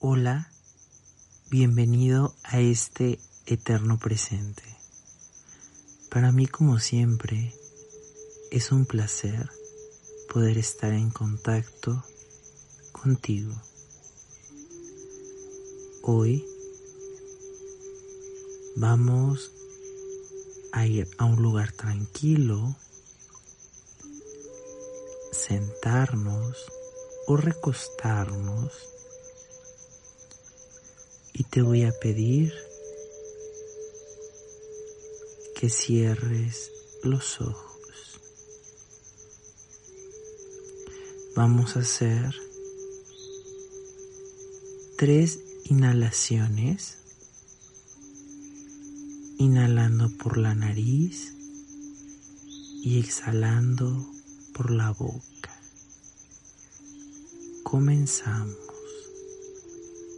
Hola, bienvenido a este eterno presente. Para mí, como siempre, es un placer poder estar en contacto contigo. Hoy vamos a ir a un lugar tranquilo, sentarnos o recostarnos y te voy a pedir que cierres los ojos. Vamos a hacer tres inhalaciones, inhalando por la nariz y exhalando por la boca. Comenzamos.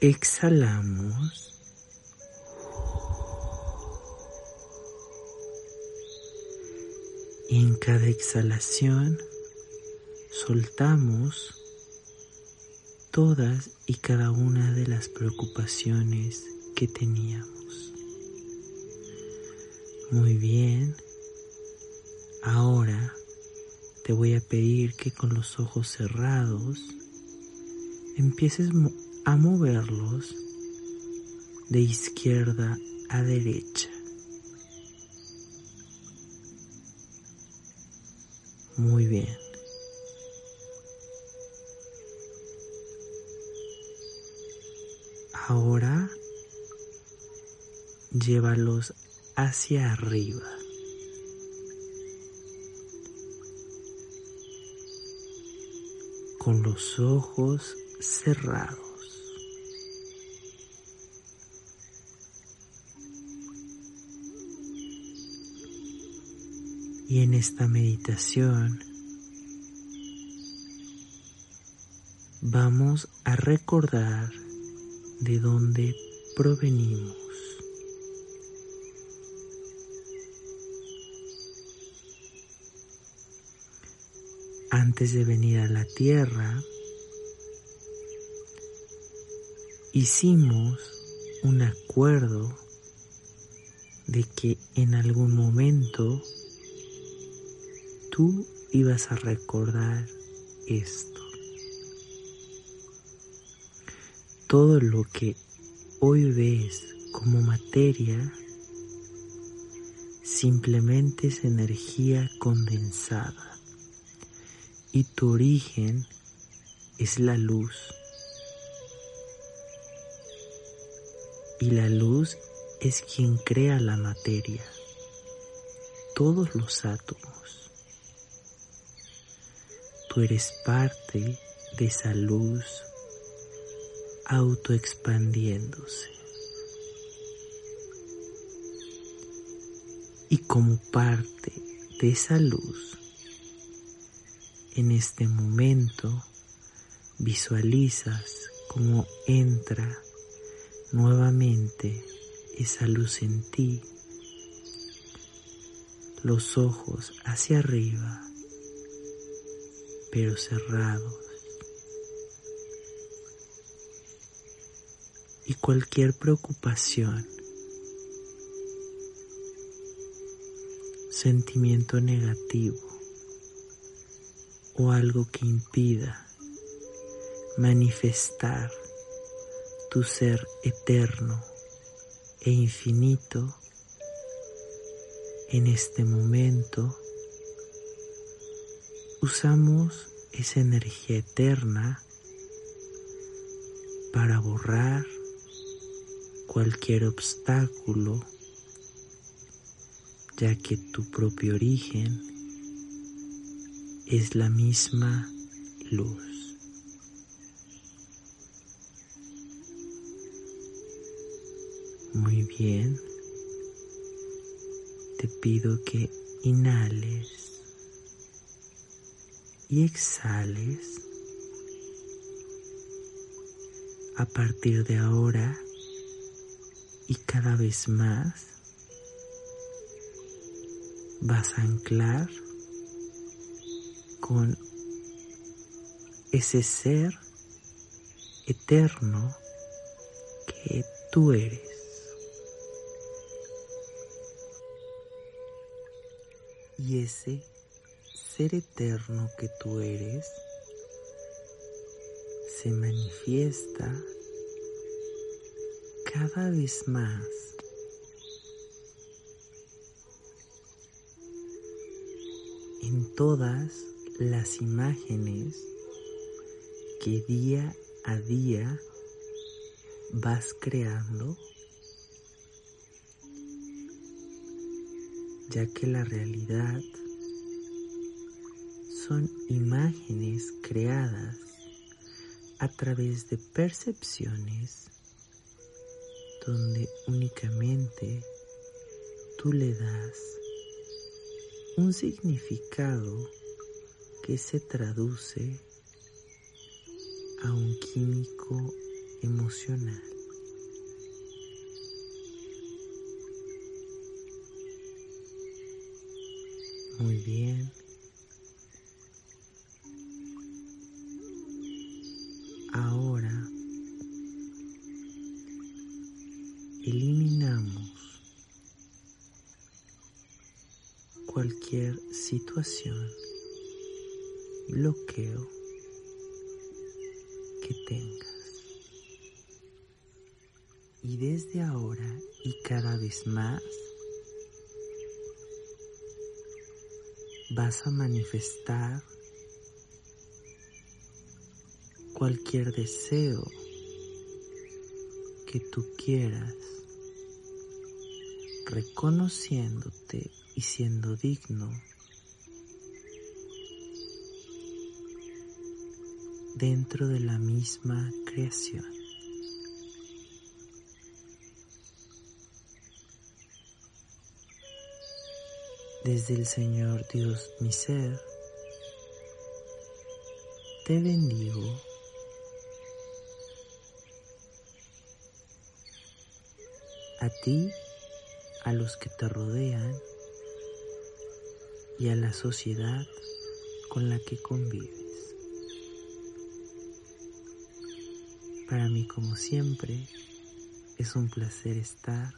Exhalamos. Y en cada exhalación soltamos todas y cada una de las preocupaciones que teníamos. Muy bien. Ahora te voy a pedir que con los ojos cerrados empieces a moverlos de izquierda a derecha. Muy bien. Ahora llévalos hacia arriba. Con los ojos cerrados. Y en esta meditación vamos a recordar de dónde provenimos. Antes de venir a la tierra, hicimos un acuerdo de que en algún momento tú ibas a recordar esto. Todo lo que hoy ves como materia simplemente es energía condensada y tu origen es la luz. Y la luz es quien crea la materia, todos los átomos. Tú eres parte de esa luz autoexpandiéndose. Y como parte de esa luz, en este momento visualizas cómo entra nuevamente esa luz en ti, los ojos hacia arriba, pero cerrados. Y cualquier preocupación, sentimiento negativo o algo que impida manifestar tu ser eterno e infinito en este momento usamos esa energía eterna para borrar cualquier obstáculo ya que tu propio origen es la misma luz. Muy bien. Te pido que inhales y exhales. A partir de ahora y cada vez más vas a anclar con ese ser eterno que tú eres. Y ese ser eterno que tú eres se manifiesta cada vez más en todas las imágenes que día a día vas creando, ya que la realidad son imágenes creadas a través de percepciones donde únicamente tú le das un significado que se traduce a un químico emocional. Muy bien. Ahora eliminamos cualquier situación, bloqueo que tengas. Y desde ahora y cada vez más vas a manifestar cualquier deseo que tú quieras, reconociéndote y siendo digno dentro de la misma creación. Desde el Señor Dios mi ser, te bendigo a ti, a los que te rodean y a la sociedad con la que convives. Para mí, como siempre, es un placer estar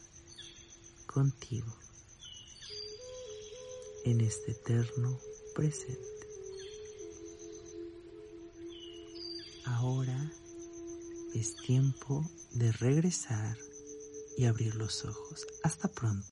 contigo en este eterno presente. Ahora es tiempo de regresar y abrir los ojos. Hasta pronto.